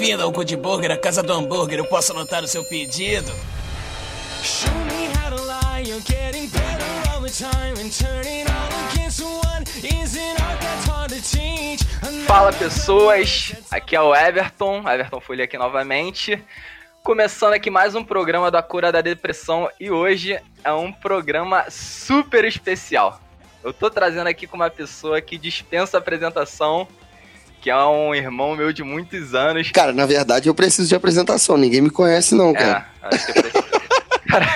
Bem-vindo ao Good Burger, a casa do hambúrguer. Eu posso anotar o seu pedido? Show me how to lie, you're getting better all the time and turning all against one is an art that's hard to teach. Fala pessoas, aqui é o Everton, Everton Folha aqui novamente. Começando aqui mais um programa da Cura da Depressão e hoje é um programa super especial. Eu tô trazendo aqui com uma pessoa que dispensa apresentação, que é um irmão meu de muitos anos. Cara, na verdade eu preciso de apresentação, ninguém me conhece não, cara. É, acho que eu preciso. Cara,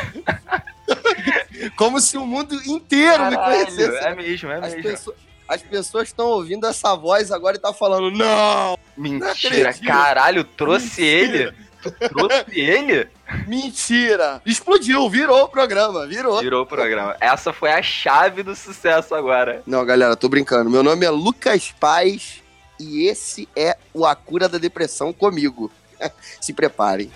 Como se o mundo inteiro me caralho, conhecesse. é mesmo, é As, mesmo. pesso- as pessoas estão ouvindo essa voz agora e tá falando, não, Mentira, acredito. caralho, trouxe ele. Tu trouxe ele? mentira. Explodiu, virou o programa, virou. Virou o programa. Essa foi a chave do sucesso agora. Não, galera, tô brincando. Meu nome é Lucas Paz e esse é o A Cura da Depressão comigo. Se preparem.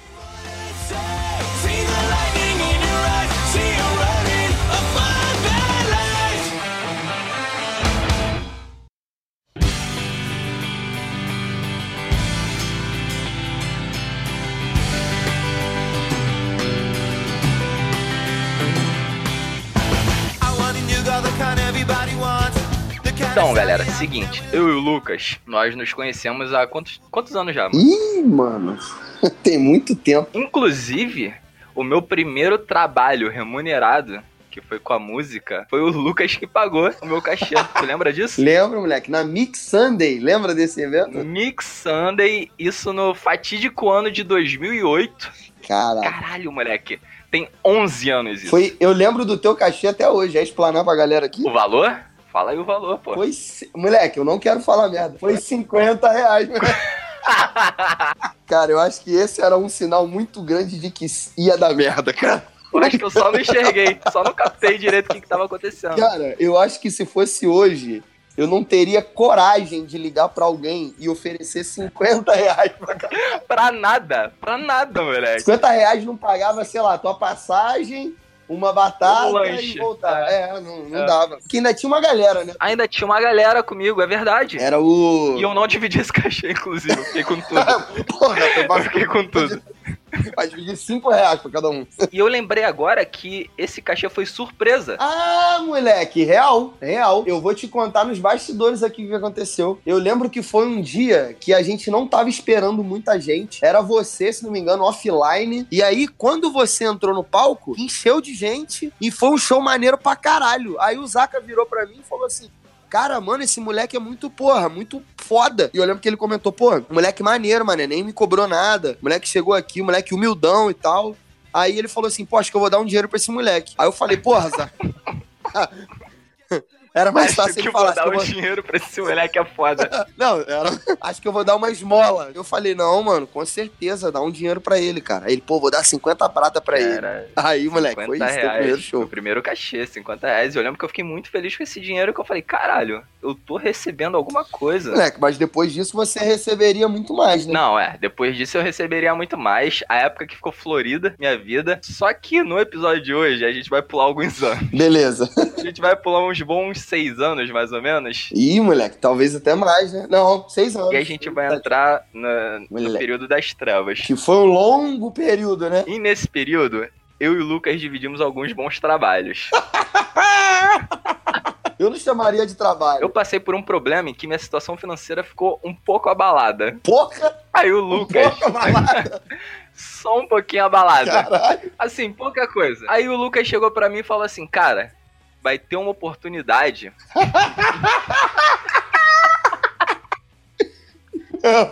Então, galera, seguinte, eu e o Lucas, nós nos conhecemos há quantos, quantos anos já? mano? Ih, mano, tem muito tempo. Inclusive, o meu primeiro trabalho remunerado, que foi com a música, foi o Lucas que pagou o meu cachê. Tu lembra disso? Lembra, moleque? Na Mix Sunday, lembra desse evento? Mix Sunday, isso no fatídico ano de 2008. Cara, Caralho, moleque, tem 11 anos isso. foi, eu lembro do teu cachê até hoje. É explanar pra galera aqui? O valor? Fala aí o valor, pô. Foi, moleque, eu não quero falar merda. Foi 50 reais, moleque. Cara, eu acho que esse era um sinal muito grande de que ia dar merda, cara. Eu acho que eu só não enxerguei, só não captei direito o que, que tava acontecendo. Cara, eu acho que se fosse hoje, eu não teria coragem de ligar pra alguém e oferecer 50 reais pra. Pra nada, pra nada, moleque. 50 reais não pagava, sei lá, tua passagem, uma batata Um e voltar. É, não, não É. dava. Porque ainda tinha uma galera, né? Ainda tinha uma galera comigo, é verdade. Era o. E eu não dividi esse cachê, inclusive. Eu fiquei com tudo. Porra, Eu fiquei com tudo. Vai dividir 5 reais pra cada um. E eu lembrei agora que esse cachê foi surpresa. Ah, moleque, real, real. Eu vou te contar nos bastidores aqui o que aconteceu. Eu lembro que foi um dia que a gente não tava esperando muita gente. Era você, se não me engano, offline. E aí, quando você entrou no palco, encheu de gente e foi um show maneiro pra caralho. Aí o Zaka virou pra mim e falou assim. Cara, mano, esse moleque é muito, porra, muito foda. E eu lembro que ele comentou, pô, moleque maneiro, mano, nem me cobrou nada. Moleque chegou aqui, moleque humildão e tal. Aí ele falou assim, pô, acho que eu vou dar um dinheiro pra esse moleque. Aí eu falei, porra, Zé. Era mais Acho fácil que ele eu vou falar. dar um vou- dinheiro pra esse moleque é foda. Não, era... acho que eu vou dar uma esmola. Eu falei, não, mano, com certeza, dá um dinheiro pra ele, cara. Aí ele, pô, vou dar 50 prata pra ele. Era Aí, moleque, foi 50 isso, teu primeiro reais. show. O primeiro cachê, 50 reais. Eu lembro que eu fiquei muito feliz com esse dinheiro que eu falei, caralho, eu tô recebendo alguma coisa. Moleque, mas depois disso você receberia muito mais, né? Não, é. Depois disso eu receberia muito mais. A época que ficou florida, minha vida. Só que no episódio de hoje a gente vai pular alguns anos. Beleza. A gente vai pular uns bons seis anos, mais ou menos. Ih, moleque, talvez até mais, né? Não, seis anos. E a gente vai entrar na- no período das trevas. Que foi um longo período, né? E nesse período, eu e o Lucas dividimos alguns bons trabalhos. Eu não chamaria de trabalho. Eu passei por um problema em que minha situação financeira ficou um pouco abalada. Porra, Aí o Lucas, porra, malada. só um pouquinho abalada. Caralho. Assim, pouca coisa. Aí o Lucas chegou pra mim e falou assim: Cara, vai ter uma oportunidade.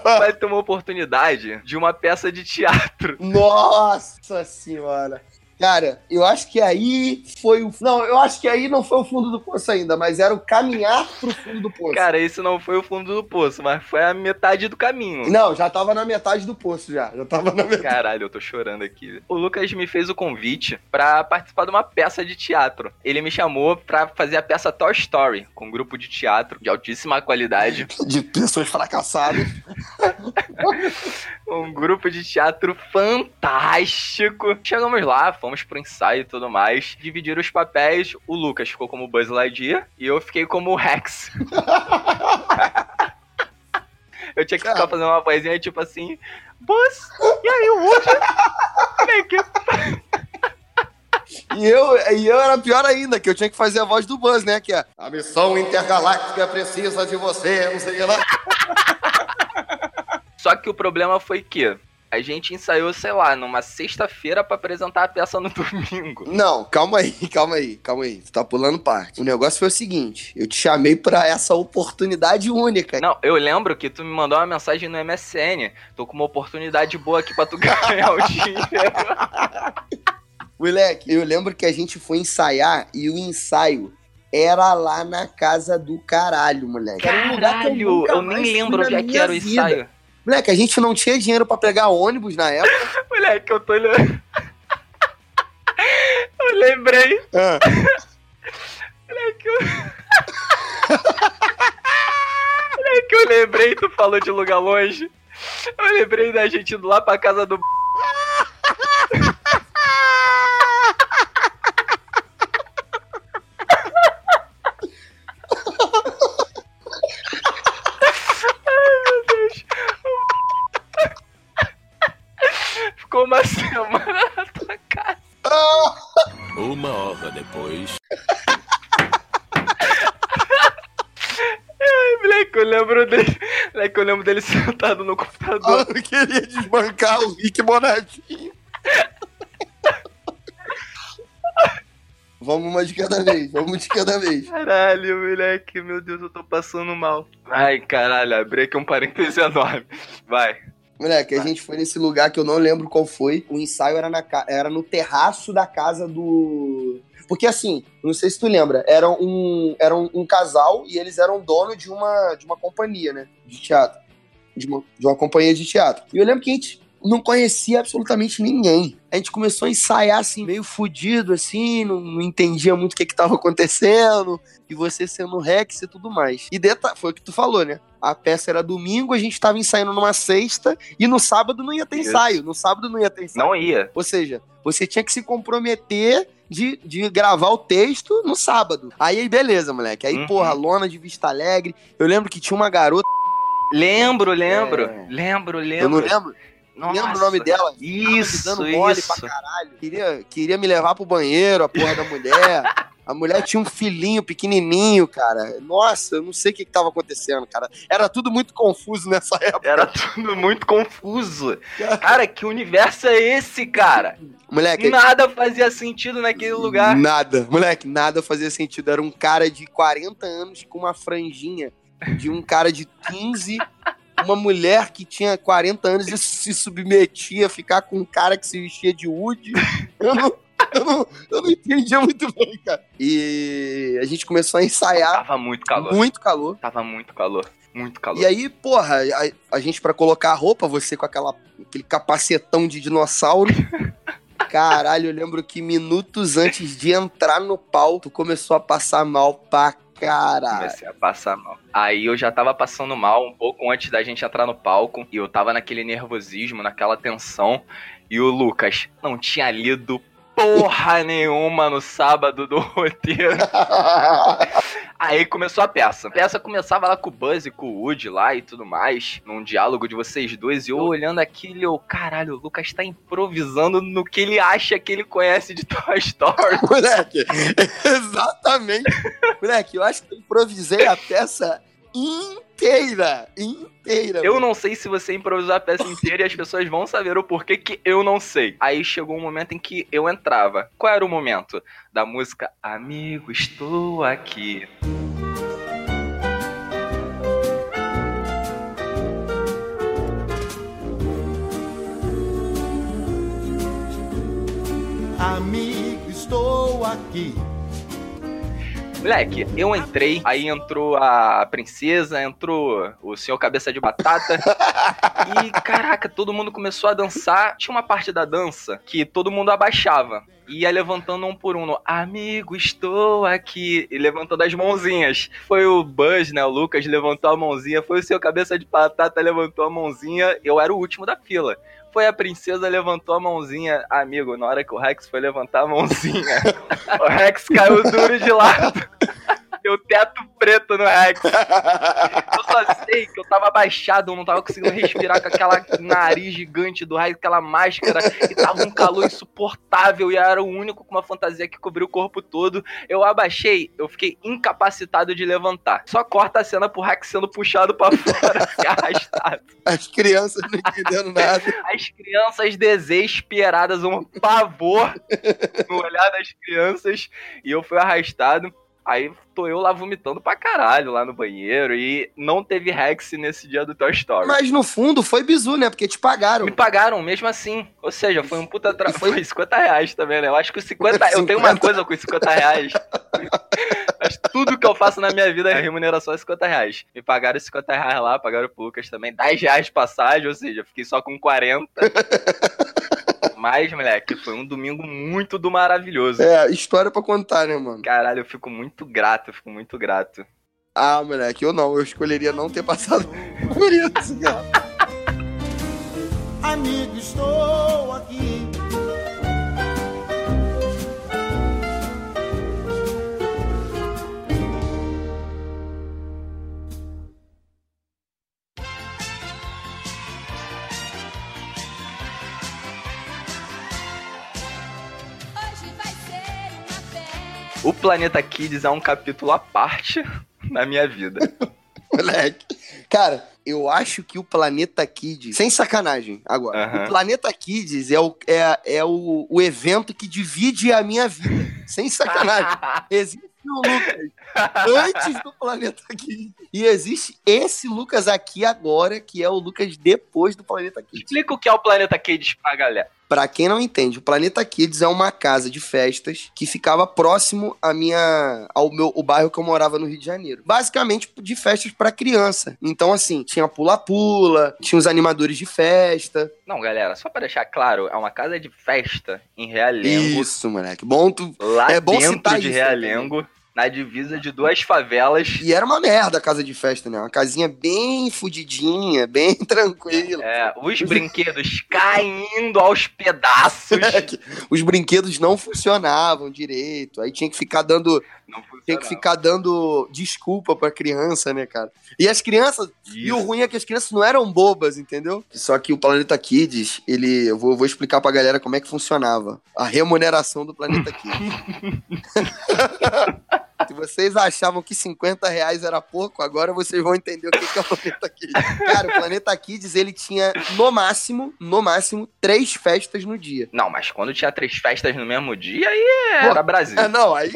Vai ter uma oportunidade de uma peça de teatro. Nossa senhora. Cara, eu acho que aí foi o. Não, eu acho que aí não foi o fundo do poço ainda, mas era o caminhar pro fundo do poço. Cara, esse não foi o fundo do poço, mas foi a metade do caminho. Não, já tava na metade do poço já. Já tava na metade. Caralho, eu tô chorando aqui. O Lucas me fez o convite pra participar de uma peça de teatro. Ele me chamou pra fazer a peça Toy Story, com um grupo de teatro de altíssima qualidade. De pessoas fracassadas. Um grupo de teatro fantástico. Chegamos lá, fomos pro ensaio e tudo mais. Dividiram os papéis. O Lucas ficou como Buzz Lightyear e eu fiquei como o Rex. Eu tinha que ficar fazendo uma vozinha tipo assim: Buzz, e aí o Woody? E eu, e eu era pior ainda, que eu tinha que fazer a voz do Buzz, né? Que é a missão intergaláctica precisa de você, não sei lá. Só que o problema foi que a gente ensaiou, sei lá, numa sexta-feira pra apresentar a peça no domingo. Não, calma aí, calma aí, calma aí. Tu tá pulando parte. O negócio foi o seguinte: eu te chamei pra essa oportunidade única. Não, eu lembro que tu me mandou uma mensagem no MSN. Tô com uma oportunidade boa aqui pra tu ganhar o dinheiro. Moleque, eu lembro que a gente foi ensaiar e o ensaio era lá na casa do caralho, moleque. Era um lugar que Caralho, nunca eu nem lembro onde é que era o vida. ensaio. Moleque, a gente não tinha dinheiro pra pegar ônibus na época. Moleque, eu tô olhando. Eu lembrei. Moleque, eu... Moleque, eu lembrei, tu falou de lugar longe. Eu lembrei da gente indo lá pra casa do. Lembro dele sentado no computador. Eu queria desbancar o Rick Bonadinho. Vamos uma de cada vez, vamos de cada vez. Caralho, moleque, meu Deus, eu tô passando mal. Ai, caralho, abri aqui um parêntese enorme. Vai. Moleque, a gente foi nesse lugar que eu não lembro qual foi. O ensaio era, na, era no terraço da casa do. Porque assim, não sei se tu lembra, era um, era um, um casal e eles eram dono de uma, de uma companhia, né? De teatro. De uma, de uma companhia de teatro. E eu lembro que a gente não conhecia absolutamente ninguém. A gente começou a ensaiar assim, meio fudido, assim, não, não entendia muito o que que tava acontecendo, e você sendo Rex e tudo mais. E foi o que tu falou, né? A peça era domingo, a gente tava ensaiando numa sexta, e no sábado não ia ter Isso. ensaio. No sábado não ia ter ensaio. Não ia. Ou seja, você tinha que se comprometer de, de gravar o texto no sábado. Aí, beleza, moleque. Aí, Uhum. porra, lona de Vista Alegre. Eu lembro que tinha uma garota, Lembro, lembro. É. Lembro, lembro. eu não lembro, Nossa. lembro o nome dela. Isso, me dando mole isso. pra caralho. Queria, queria me levar pro banheiro, a porra da mulher. A mulher tinha um filhinho pequenininho, cara. Nossa, eu não sei o que, que tava acontecendo, cara. Era tudo muito confuso nessa época. Era tudo muito confuso. Cara, que universo é esse, cara? Moleque, Nada fazia sentido naquele lugar. Nada, moleque, nada fazia sentido. Era um cara de 40 anos com uma franjinha de um cara de 15, uma mulher que tinha 40 anos e se submetia a ficar com um cara que se vestia de Woody. Eu não, eu não, eu não entendia muito bem, cara. E a gente começou a ensaiar, Tava muito calor. muito calor. Tava muito calor. Muito calor. E aí, porra, a, a gente pra colocar a roupa, você com aquela, aquele capacetão de dinossauro. Caralho, eu lembro que minutos antes de entrar no pau, tu começou a passar mal pra caralho. Comecei a passar mal. Aí eu já tava passando mal um pouco antes da gente entrar no palco. E eu tava naquele nervosismo, naquela tensão. E o Lucas não tinha lido porra nenhuma no sábado do roteiro. Aí começou a peça. A peça começava lá com o Buzz e com o Woody lá e tudo mais, num diálogo de vocês dois, e eu olhando aquilo, eu, caralho, o Lucas tá improvisando no que ele acha que ele conhece de Toy Story. Moleque, exatamente. Moleque, eu acho que eu improvisei a peça inteira. Inteira. Eu não sei se você improvisou a peça inteira e as pessoas vão saber o porquê que eu não sei. Aí chegou um momento em que eu entrava. Qual era o momento? Da música Amigo, estou aqui. Amigo, estou aqui. Moleque, eu entrei, aí entrou a princesa, entrou o senhor cabeça de batata. e caraca, todo mundo começou a dançar. Tinha uma parte da dança que todo mundo abaixava. E ia levantando um por um no Amigo, estou aqui. E levantando as mãozinhas. Foi o Buzz, né? O Lucas levantou a mãozinha. Foi o seu cabeça de batata, levantou a mãozinha. Eu era o último da fila. Foi a princesa, levantou a mãozinha. Amigo, na hora que o Rex foi levantar a mãozinha, o Rex caiu duro de lado. Deu teto preto no Rex. Eu só, sei que eu tava abaixado, eu não tava conseguindo respirar com aquela nariz gigante do raio, aquela máscara, e tava um calor insuportável, e eu era o único com uma fantasia que cobriu o corpo todo. Eu abaixei, eu fiquei incapacitado de levantar. Só corta a cena pro hack sendo puxado pra fora, se arrastado. As crianças não entendendo nada. As crianças desesperadas, um pavor no olhar das crianças, e eu fui arrastado. Aí tô eu lá vomitando pra caralho lá no banheiro e não teve Rex nesse dia do Toy Story. Mas no fundo foi bizu, né? Porque te pagaram. Me pagaram mesmo assim. Ou seja, foi um puta tra... E foi- foi 50 reais também, né? Eu acho que os 50. Eu tenho uma 50. coisa com os 50 reais. Mas tudo que eu faço na minha vida é remuneração é 50 reais. Me pagaram os 50 reais lá, pagaram pro Lucas também. 10 reais de passagem, ou seja, fiquei só com 40. Mas, moleque, foi um domingo muito do maravilhoso. É, história pra contar, né, mano? Caralho, eu fico muito grato, eu fico muito grato. Ah, moleque, eu não. Eu escolheria não ter passado por isso, cara. Amigo, estou aqui. O Planeta Kids é um capítulo à parte na minha vida. Moleque. Cara, eu acho que o Planeta Kids, sem sacanagem agora, o Planeta Kids é, o, é, é o, o evento que divide a minha vida. Sem sacanagem. Existe o Lucas antes do Planeta Kids. E existe esse Lucas aqui agora, que é o Lucas depois do Planeta Kids. Explica o que é o Planeta Kids pra galera. Pra quem não entende, o Planeta Kids é uma casa de festas que ficava próximo à minha ao meu o bairro que eu morava no Rio de Janeiro. Basicamente de festas pra criança. Então assim, tinha pula-pula, tinha os animadores de festa. Não, galera, só pra deixar claro, é uma casa de festa em Realengo, Isso, moleque. Bom tu lá é bom dentro citar de isso, Realengo, na divisa de duas favelas. e era uma merda a casa de festa, né? Uma casinha bem fudidinha, bem tranquila. É, os brinquedos caindo aos pedaços. Os brinquedos não funcionavam direito. Aí tinha que ficar dando Tem que ficar dando desculpa pra criança, né, cara? E as crianças. E o Isso. ruim é que as crianças não eram bobas, entendeu? Só que o Planeta Kids, ele. Eu vou, eu vou explicar pra galera como é que funcionava. A remuneração do Planeta Kids. Vocês achavam que 50 reais era pouco, agora vocês vão entender o que que é o Planeta Kids. Cara, o Planeta Kids, ele tinha, no máximo, no máximo, três festas no dia. Não, mas quando tinha três festas no mesmo dia, aí era Brasil. Ah, não, aí,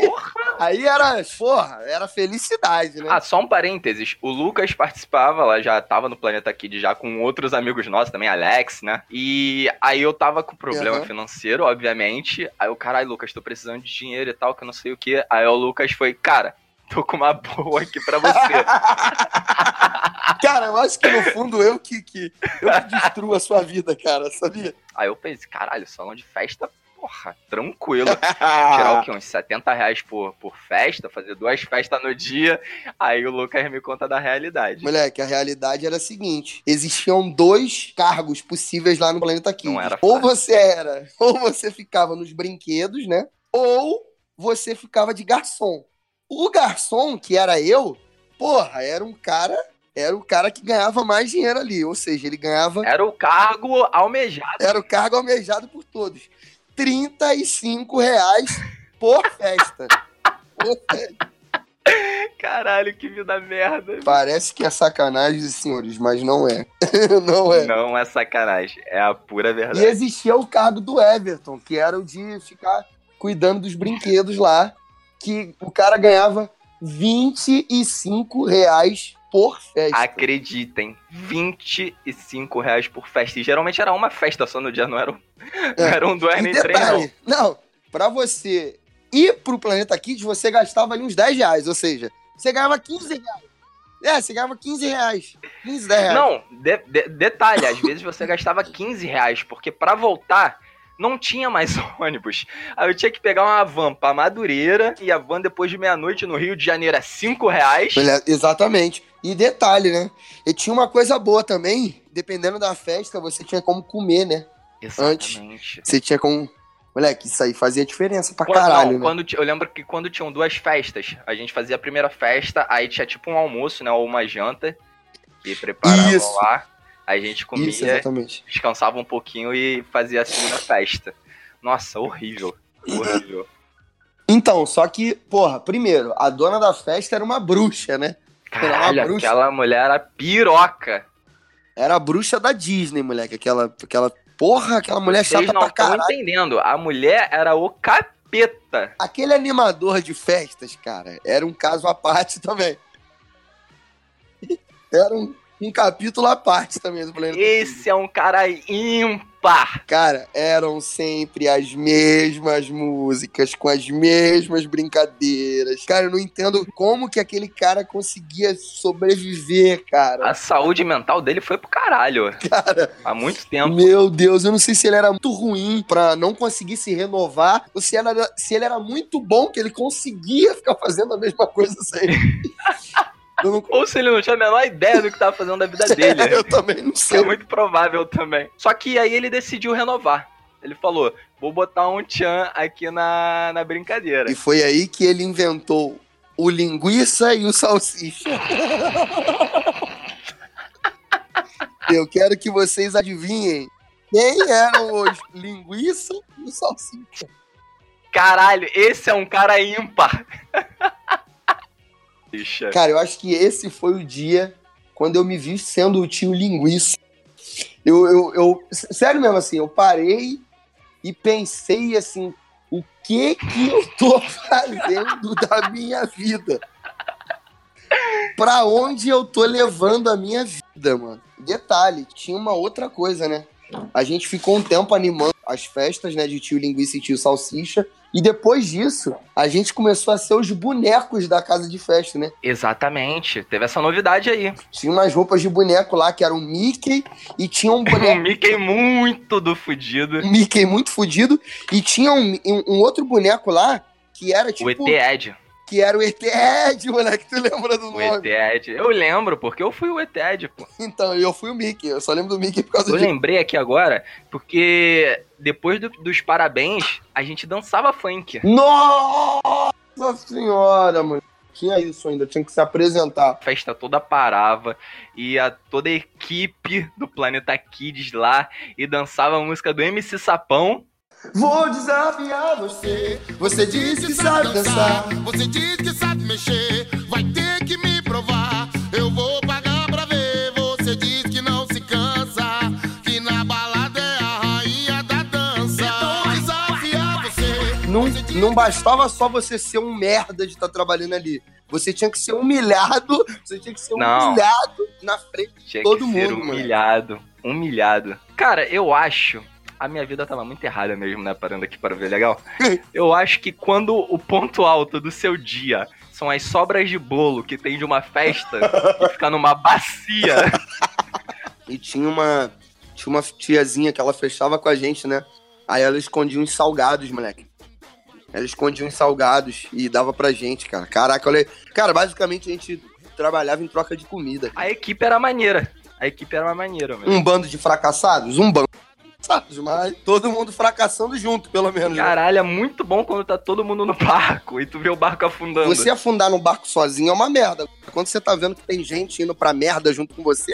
aí era, porra, era felicidade, né? Ah, só um parênteses. O Lucas participava, lá já tava no Planeta Kid já com outros amigos nossos também, Alex, né? E aí eu tava com problema Aham. financeiro, obviamente. Aí o caralho, Lucas, tô precisando de dinheiro e tal, que eu não sei o que. Aí o Lucas foi, cara, tô com uma boa aqui pra você. Cara, eu acho que no fundo eu que, que, eu que destruo a sua vida, cara, sabia? aí eu pensei, caralho, salão de festa, porra, tranquilo. Tirar o quê? Uns 70 reais por, por festa, fazer duas festas no dia. Aí o Lucas me conta da realidade. Moleque, a realidade era a seguinte: existiam dois cargos possíveis lá no Planeta Kids. Não era ou você era, ou você ficava nos brinquedos, né? Ou você ficava de garçom. O garçom, que era eu, porra, era um cara, era o cara que ganhava mais dinheiro ali, ou seja, ele ganhava Era o cargo almejado. Era o cargo almejado por todos. 35 reais por festa. Caralho, que vida merda. Parece que é sacanagem, senhores, mas não é. não é. Não é sacanagem, é a pura E verdade. existia o cargo do Everton, que era o de ficar cuidando dos brinquedos lá, que o cara ganhava 25 reais por festa. Acreditem, 25 reais por festa. E geralmente era uma festa só no dia, não era um, não era um dois E nem três, não. não, pra você ir pro Planeta Kids, você gastava ali uns 10 reais, ou seja, você ganhava 15 reais. É, você ganhava 15 reais. 15, 10 reais. Não, de- de- detalhe, às vezes você gastava 15 reais, porque pra voltar não tinha mais ônibus. Aí eu tinha que pegar uma van pra Madureira, e a van depois de meia-noite no Rio de Janeiro é 5 reais. Exatamente. E detalhe, né? E tinha uma coisa boa também, dependendo da festa, você tinha como comer, né? Exatamente. Você tinha como. Moleque, isso aí fazia diferença pra Quando, caralho, não, né? quando eu lembro que quando tinham duas festas, a gente fazia a primeira festa, aí tinha tipo um almoço, né, ou uma janta, E preparavam Isso. lá, a gente comia, Isso, exatamente. descansava um pouquinho e fazia a segunda festa. Nossa, horrível. Horrível. Então, só que, porra, primeiro, a dona da festa era uma bruxa, né? Caralho, bruxa. aquela mulher era piroca. Era a bruxa da Disney, moleque. Aquela, aquela porra, aquela mulher Vocês chata não pra caralho. entendendo. A mulher era o capeta. Aquele animador de festas, cara, era um caso à parte também. Era um, um capítulo à parte também do Planeta Esse é um cara ímpar. Cara, eram sempre as mesmas músicas, com as mesmas brincadeiras. Cara, eu não entendo como que aquele cara conseguia sobreviver, cara. A saúde mental dele foi pro caralho. Cara, Há muito tempo. meu Deus, eu não sei se ele era muito ruim pra não conseguir se renovar, ou se, era, se ele era muito bom que ele conseguia ficar fazendo a mesma coisa sempre. não, Ou se ele não tinha a menor ideia do que tava fazendo da vida dele. eu também não sei. é muito provável também. Só que aí ele decidiu renovar. Ele falou: vou botar um tchan aqui na, na brincadeira. E foi aí que ele inventou o linguiça e o salsicha. Eu quero que vocês adivinhem quem eram os linguiça e o salsicha. Caralho, esse é um cara ímpar. Bicha. Cara, eu acho que esse foi o dia quando eu me vi sendo o tio linguiça. Eu, eu, eu- sério mesmo assim, eu parei e pensei assim, o que que eu tô fazendo da minha vida? Pra onde eu tô levando a minha vida, mano? Detalhe, tinha uma outra coisa, né? A gente ficou um tempo animando as festas, né, de tio linguiça e tio salsicha. E depois disso, a gente começou a ser os bonecos da casa de festa, né? Exatamente. Teve essa novidade aí. Tinha umas roupas de boneco lá que era o Mickey e tinha um Um boneco Mickey muito do fudido. um Mickey muito fudido e tinha um, um- um outro boneco lá que era tipo O ET Ed. Que era o ET Ed, moleque, tu lembra do O nome? Ed. Eu lembro, porque eu fui o ET Ed, pô. Então, eu fui o Mickey, eu só lembro do Mickey por causa Eu disso. lembrei aqui agora, porque depois do- dos parabéns, a gente dançava funk. Nossa senhora, mano. Tinha isso ainda, tinha que se apresentar. A festa toda parava, ia toda a equipe do Planeta Kids lá e dançava a música do MC Sapão. Vou desafiar você. Você disse que sabe dançar. Você diz que sabe mexer, vai ter que me provar. Eu vou pagar pra ver. Você diz que não se cansa, que na balada é a rainha da dança. Vou desafiar você. Não, não bastava só você ser um merda de estar trabalhando ali. Você tinha que ser humilhado. Você tinha que ser Não. humilhado na frente. Tinha Todo que ser mundo, mano. humilhado. Humilhado. Cara, eu acho. A minha vida tava muito errada mesmo, né? Parando aqui para ver legal. Eu acho que quando o ponto alto do seu dia são as sobras de bolo que tem de uma festa que fica numa bacia. E tinha uma. Tinha uma tiazinha que ela fechava com a gente, né? Aí ela escondia uns salgados, moleque. Ela escondia uns salgados e dava pra gente, cara. Caraca, olha. Cara, basicamente a gente trabalhava em troca de comida. A equipe era maneira. A equipe era uma maneira, mesmo. Um bando de fracassados? Um bando. Fracassados, Mas todo mundo fracassando junto, pelo menos. né? Caralho, é muito bom quando tá todo mundo no barco e tu vê o barco afundando. Você afundar no barco sozinho é uma merda. Quando você tá vendo que tem gente indo pra merda junto com você,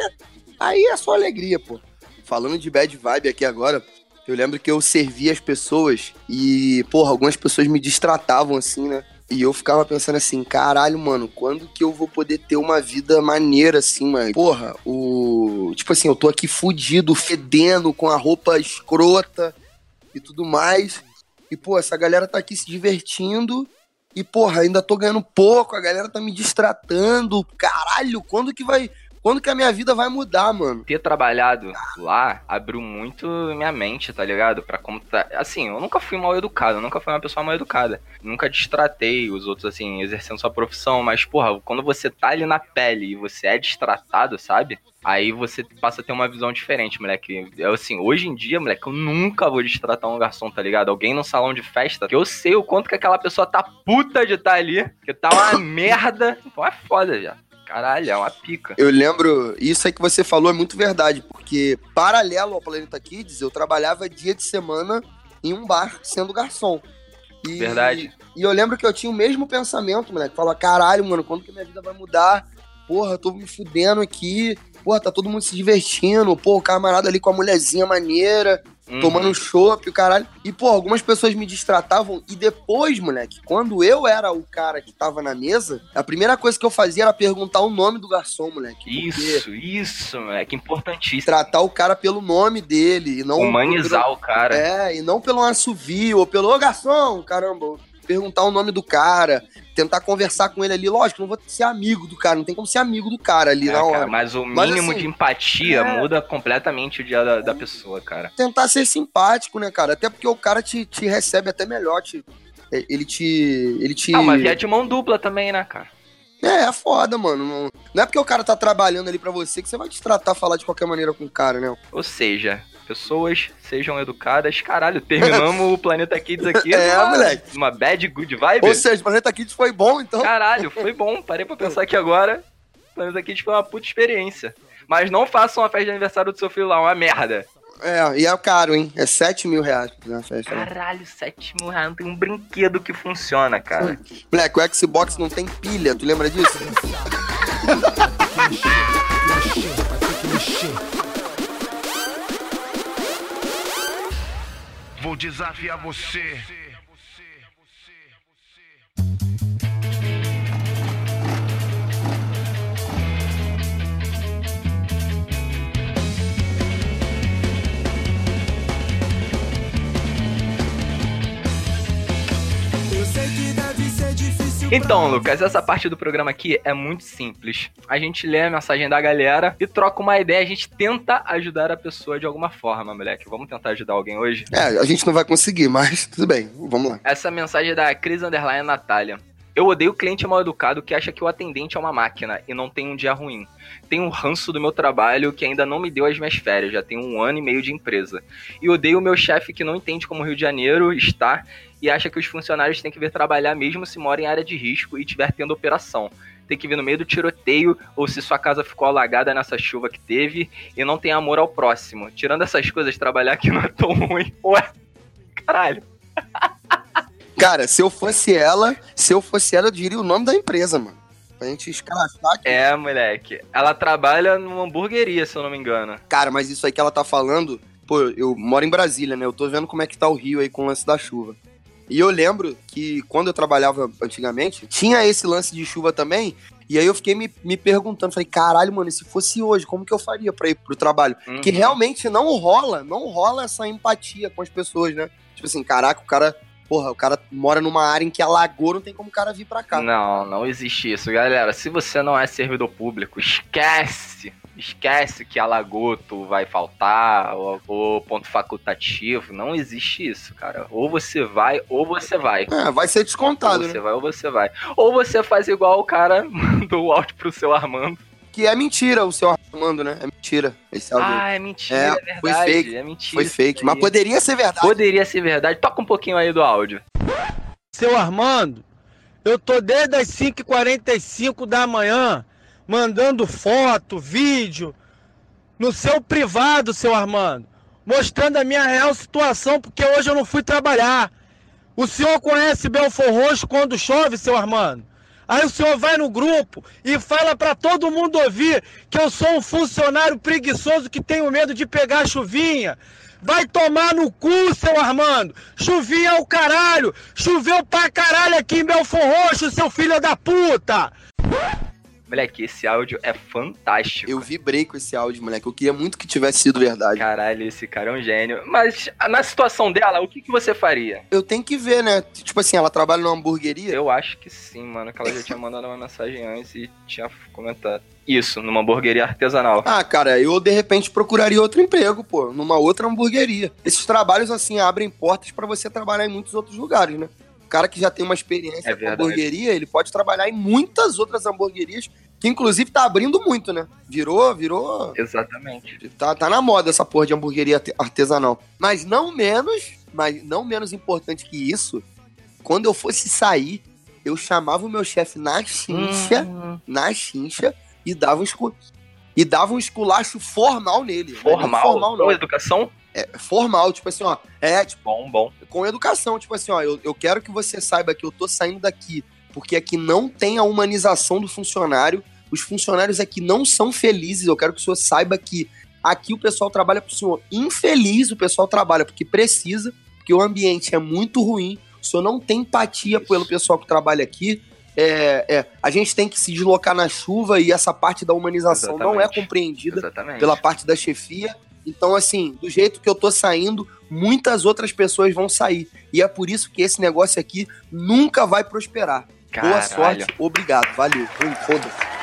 aí é só alegria, pô. Falando de bad vibe aqui agora, eu lembro que eu servia as pessoas e, porra, algumas pessoas me distratavam assim, né? E eu ficava pensando assim, caralho, mano, quando que eu vou poder ter uma vida maneira assim, mano? Porra, o. Tipo assim, eu tô aqui fudido, fedendo, com a roupa escrota e tudo mais. E, pô, essa galera tá aqui se divertindo. E, porra, ainda tô ganhando pouco, a galera tá me distratando. Caralho, quando que vai. Quando que a minha vida vai mudar, mano? ter trabalhado lá abriu muito minha mente, tá ligado? Pra como tá. Assim, eu nunca fui mal educado, nunca fui uma pessoa mal educada. Nunca distratei os outros, assim, exercendo sua profissão. Mas, porra, quando você tá ali na pele e você é distratado, sabe? Aí você passa a ter uma visão diferente, moleque. Eu, assim, hoje em dia, moleque, eu nunca vou distratar um garçom, tá ligado? Alguém no salão de festa, que eu sei o quanto que aquela pessoa tá puta de tá ali, que tá uma merda. Então é foda já. Caralho, é uma pica. Eu lembro, isso aí que você falou é muito verdade, porque paralelo ao Planeta Kids, eu trabalhava dia de semana em um bar sendo garçom. E, Verdade. E eu lembro que eu tinha o mesmo pensamento, moleque. Fala, caralho, mano, quando que minha vida vai mudar? porra, tô me fudendo aqui. Porra, tá todo mundo se divertindo. Pô, o camarada ali com a mulherzinha maneira, Uhum. tomando chopp, o caralho. E, pô, algumas pessoas me distratavam. E depois, moleque, quando eu era o cara que tava na mesa, a primeira coisa que eu fazia era perguntar o nome do garçom, moleque. Isso, isso, moleque, importantíssimo. Tratar o cara pelo nome dele e não. Humanizar o cara. É, e não pelo assovio ou pelo ô garçom, caramba. Perguntar o nome do cara, tentar conversar com ele ali. Lógico, não vou ser amigo do cara, não tem como ser amigo do cara ali É, na hora. cara, mas o Mas, mínimo assim, de empatia é. muda completamente o dia da, da pessoa, cara. Tentar ser simpático, né, cara? Até porque o cara te, te recebe até melhor, te, ele te. Ele te. Ah, uma via de mão dupla também, né, cara? É, é foda, mano. Não, não é porque o cara tá trabalhando ali pra você que você vai te tratar, falar de qualquer maneira com o cara, né? Ou seja, pessoas sejam educadas. Caralho, terminamos o Planeta Kids aqui. É, numa, moleque. Uma bad good vibe. Ou seja, o Planeta Kids foi bom, então. Caralho, foi bom. Parei pra pensar aqui agora. Planeta Kids foi uma puta experiência. Mas não façam uma festa de aniversário do seu filho lá, uma merda. É, e é caro, hein? É 7 mil reais pra fazer uma festa. né? Caralho, 7 mil reais. Não tem um brinquedo que funciona, cara. Moleque, o Xbox não tem pilha, tu lembra disso? Vou desafiar você. Então, Lucas, essa parte do programa aqui é muito simples. A gente lê a mensagem da galera e troca uma ideia. A gente tenta ajudar a pessoa de alguma forma, moleque. Vamos tentar ajudar alguém hoje? É, a gente não vai conseguir, mas tudo bem, vamos lá. Essa mensagem é da Cris Underline Natália. Eu odeio o cliente mal educado que acha que o atendente é uma máquina e não tem um dia ruim. Tenho um ranço do meu trabalho que ainda não me deu as minhas férias, já tenho um ano e meio de empresa. E odeio o meu chefe que não entende como o Rio de Janeiro está e acha que os funcionários têm que vir trabalhar mesmo se mora em área de risco e estiver tendo operação. Tem que vir no meio do tiroteio ou se sua casa ficou alagada nessa chuva que teve e não tem amor ao próximo. Tirando essas coisas, trabalhar aqui não é tão ruim. Ué, caralho. Cara, se eu fosse ela, se eu fosse ela, eu diria o nome da empresa, mano. Pra gente escrachar aqui. É, moleque. Ela trabalha numa hamburgueria, se eu não me engano. Cara, mas isso aí que ela tá falando, pô, eu moro em Brasília, né? Eu tô vendo como é que tá o Rio aí com o lance da chuva. E eu lembro que quando eu trabalhava antigamente, tinha esse lance de chuva também. E aí eu fiquei me, me perguntando, falei, caralho, mano, e se fosse hoje, como que eu faria pra ir pro trabalho? Uhum. Que realmente não rola, não rola essa empatia com as pessoas, né? Tipo assim, caraca, o cara, porra, o cara mora numa área em que alagou, não tem como o cara vir pra cá. Não, não existe isso, galera. Se você não é servidor público, esquece. Esquece que alagoto vai faltar, ou, ou ponto facultativo. Não existe isso, cara. Ou você vai, ou você vai. É, vai ser Ou descontado, você né? vai, ou você vai. Ou você faz igual o cara mandou o áudio pro seu Armando. Que é mentira o seu Armando, né? É mentira. Esse áudio Ah, é mentira, É, é, verdade. foi fake, É mentira. foi fake. Mas poderia ser verdade. Poderia ser verdade. Toca um pouquinho aí do áudio. Seu Armando, eu tô desde as 5h45 da manhã mandando foto, vídeo no seu privado, seu Armando, mostrando a minha real situação, porque hoje eu não fui trabalhar. O senhor conhece Belfor Roxo quando chove, seu Armando? Aí o senhor vai no grupo e fala pra todo mundo ouvir que eu sou um funcionário preguiçoso que tenho medo de pegar chuvinha. Vai tomar no cu, seu Armando! Chuvinha é o caralho! Choveu pra caralho aqui em Belfor Roxo, seu filho da puta! Moleque, esse áudio é fantástico. Eu vibrei com esse áudio, moleque. Eu queria muito que tivesse sido verdade. Caralho, esse cara é um gênio. Mas na situação dela, o que, que você faria? Eu tenho que ver, né? Tipo assim, ela trabalha numa hamburgueria. Eu acho que sim, mano. Que ela já tinha mandado uma mensagem antes e tinha comentado. Isso, numa hamburgueria artesanal. Ah, cara, eu de repente procuraria outro emprego, pô, numa outra hamburgueria. Esses trabalhos, assim, abrem portas pra você trabalhar em muitos outros lugares, né? O cara que já tem uma experiência É com hamburgueria, ele pode trabalhar em muitas outras hamburguerias, que inclusive tá abrindo muito, né? Virou, virou. Exatamente. Tá, tá na moda essa porra de hamburgueria arte- artesanal. Mas não menos, mas não menos importante que isso, quando eu fosse sair, eu chamava o meu chefe na chincha, Hum, na chincha, e dava um e dava um esculacho formal nele. Não é nem formal? Formal, não. Com educação? É formal, tipo assim, ó. É, tipo, Bom, bom. com educação, tipo assim, ó, eu, eu quero que você saiba que eu tô saindo daqui, porque aqui não tem a humanização do funcionário, Os funcionários aqui não são felizes. Eu quero que o senhor saiba que aqui o pessoal trabalha pro senhor infeliz, o pessoal trabalha porque precisa, porque o ambiente é muito ruim. O senhor não tem empatia pelo pessoal que trabalha aqui. É, é, a gente tem que se deslocar na chuva e essa parte da humanização não é Exatamente. compreendida Exatamente. pela parte da chefia. Então, assim, do jeito que eu tô saindo, muitas outras pessoas vão sair. E é por isso que esse negócio aqui nunca vai prosperar. Boa Caralho. sorte, obrigado, valeu. Foda-se.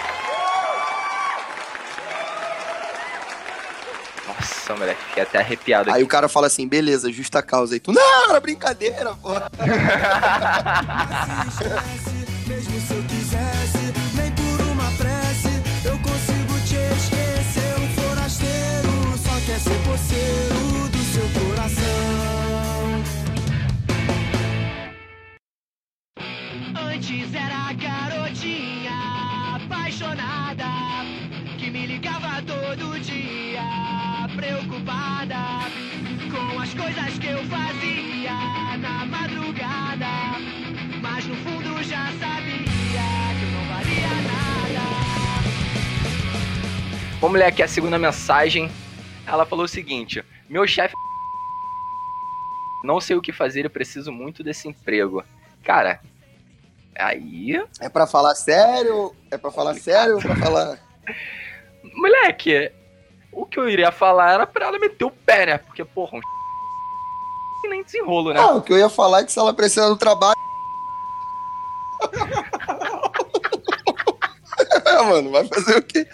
Nossa, moleque, fiquei até arrepiado aqui. Aí o cara fala assim, beleza, justa causa. Aí tu, não, era brincadeira, pô. ser poceiro do seu coração. Antes era a garotinha apaixonada que me ligava todo dia, preocupada com as coisas que eu fazia na madrugada. Mas no fundo já sabia que eu não valia nada. Vamos ler aqui a segunda mensagem. Ela falou o seguinte: Meu chefe. Não sei o que fazer, eu preciso muito desse emprego. Cara, aí. É pra falar sério? É pra falar sério ou pra falar... Moleque, o que eu iria falar era pra ela meter o pé, né? Porque, porra, um nem desenrolo, né? Ah, o que eu ia falar é que se ela precisa do trabalho... é, mano, vai fazer o quê?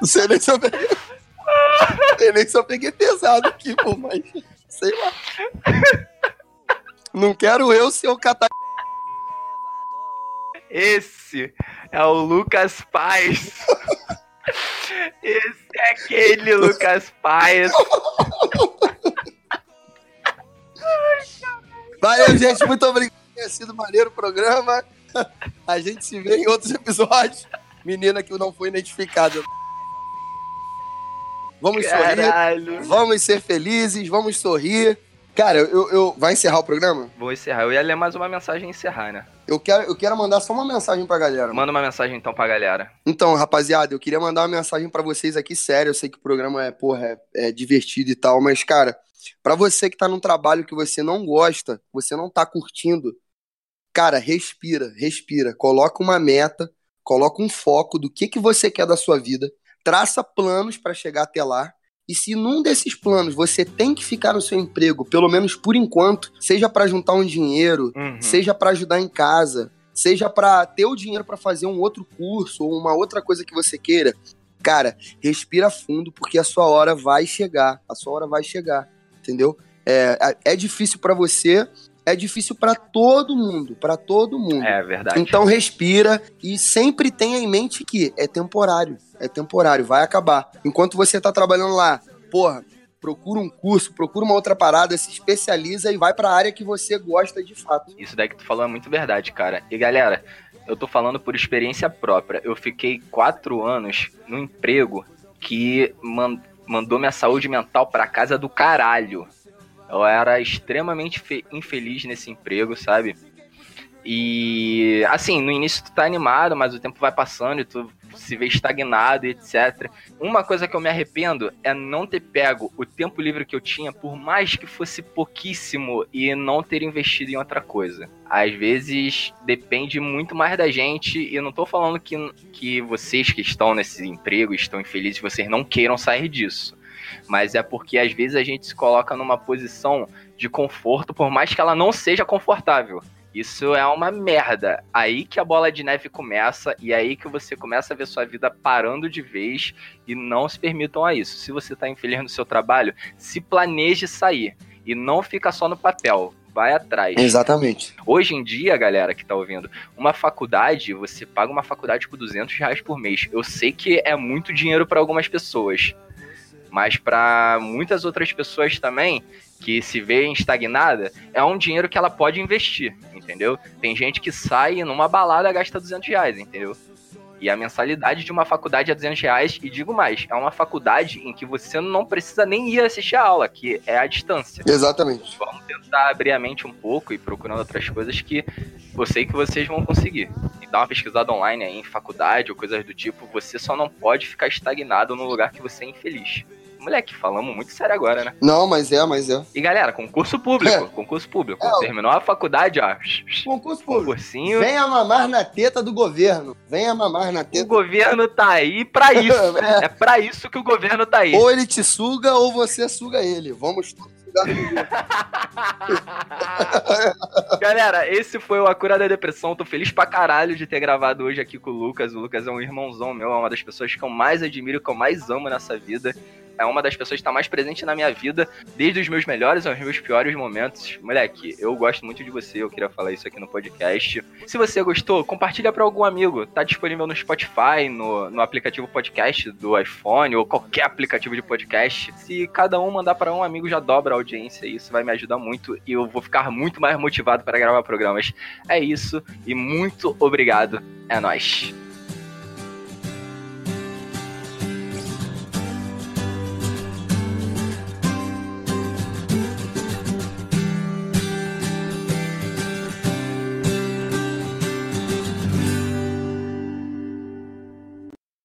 Não sei nem se eu peguei... Sei nem se eu peguei pesado aqui, pô, mas... Sei lá. Não quero eu ser o catar... Esse é o Lucas Paz. Esse é aquele Lucas Paz. Valeu, gente. Muito obrigado por ter sido maneiro o programa. A gente se vê em outros episódios. Menina que não foi identificada. Vamos sorrir, Caralho. vamos ser felizes, vamos sorrir. Cara, eu, eu- vai encerrar o programa? Vou encerrar. Eu ia ler mais uma mensagem e encerrar, né? Eu quero, eu quero mandar só uma mensagem pra galera. Manda uma mensagem então pra galera. Então, rapaziada, eu queria mandar uma mensagem pra vocês aqui, sério. Eu sei que o programa é, porra, é, é divertido e tal, mas, cara, pra você que tá num trabalho que você não gosta, você não tá curtindo, cara, respira, respira. Coloca uma meta, coloca um foco do que, que você quer da sua vida, traça planos pra chegar até lá. E se num desses planos você tem que ficar no seu emprego, pelo menos por enquanto, seja pra juntar um dinheiro, Uhum. seja pra ajudar em casa, seja pra ter o dinheiro pra fazer um outro curso ou uma outra coisa que você queira, cara, respira fundo porque a sua hora vai chegar, a sua hora vai chegar, entendeu? É, é difícil pra você, é difícil pra todo mundo, pra todo mundo. É verdade. Então respira e sempre tenha em mente que é temporário, é temporário, vai acabar. Enquanto você tá trabalhando lá, porra, procura um curso, procura uma outra parada, se especializa e vai pra área que você gosta de fato. Isso daí que tu falou é muito verdade, cara. E galera, eu tô falando por experiência própria. Eu fiquei quatro anos num emprego que man- mandou minha saúde mental pra casa do caralho. Eu era extremamente fe- infeliz nesse emprego, sabe? E assim, no início tu tá animado, mas o tempo vai passando e tu se vê estagnado etc. Uma coisa que eu me arrependo é não ter pego o tempo livre que eu tinha, por mais que fosse pouquíssimo, e não ter investido em outra coisa. Às vezes depende muito mais da gente, e eu não tô falando que, que vocês que estão nesse emprego, estão infelizes, vocês não queiram sair disso. Mas é porque às vezes a gente se coloca numa posição de conforto, por mais que ela não seja confortável. Isso é uma merda. Aí que a bola de neve começa e aí que você começa a ver sua vida parando de vez e não se permitam a isso. Se você tá infeliz no seu trabalho, se planeje sair e não fica só no papel. Vai atrás. Exatamente. Hoje em dia, galera que tá ouvindo, uma faculdade, você paga uma faculdade por 200 reais por mês. Eu sei que é muito dinheiro para algumas pessoas, mas para muitas outras pessoas também, que se veem estagnada, é um dinheiro que ela pode investir, entendeu? Tem gente que sai numa balada e gasta 200 reais, entendeu? E a mensalidade de uma faculdade é 200 reais, e digo mais, é uma faculdade em que você não precisa nem ir assistir a aula, que é a distância Exatamente. vamos tentar abrir a mente um pouco e procurando outras coisas que eu sei que vocês vão conseguir. dá uma pesquisada online aí em faculdade ou coisas do tipo, você só não pode ficar estagnado num lugar que você é infeliz. Moleque, falamos muito sério agora, né? Não, mas é, mas é. E galera, concurso público, É. concurso público. É. Terminou a faculdade, ó. Concurso público. Concursinho. Venha mamar na teta do governo. Venha mamar na O teta. governo tá aí pra isso. É. É pra isso que o governo tá aí. Ou ele te suga ou você suga ele. Vamos. Galera, esse foi o A Cura da Depressão. Tô feliz pra caralho de ter gravado hoje aqui com o Lucas. O Lucas é um irmãozão meu, é uma das pessoas que eu mais admiro, que eu mais amo nessa vida. É uma das pessoas que tá mais presente na minha vida, desde os meus melhores aos meus piores momentos. Moleque, eu gosto muito de você, eu queria falar isso aqui no podcast. Se você gostou, compartilha pra algum amigo. Tá disponível no Spotify, no, no aplicativo podcast do iPhone ou qualquer aplicativo de podcast. Se cada um mandar pra um amigo, já dobra a audiência. Isso vai me ajudar muito e eu vou ficar muito mais motivado para gravar programas. É isso e muito obrigado. É nóis.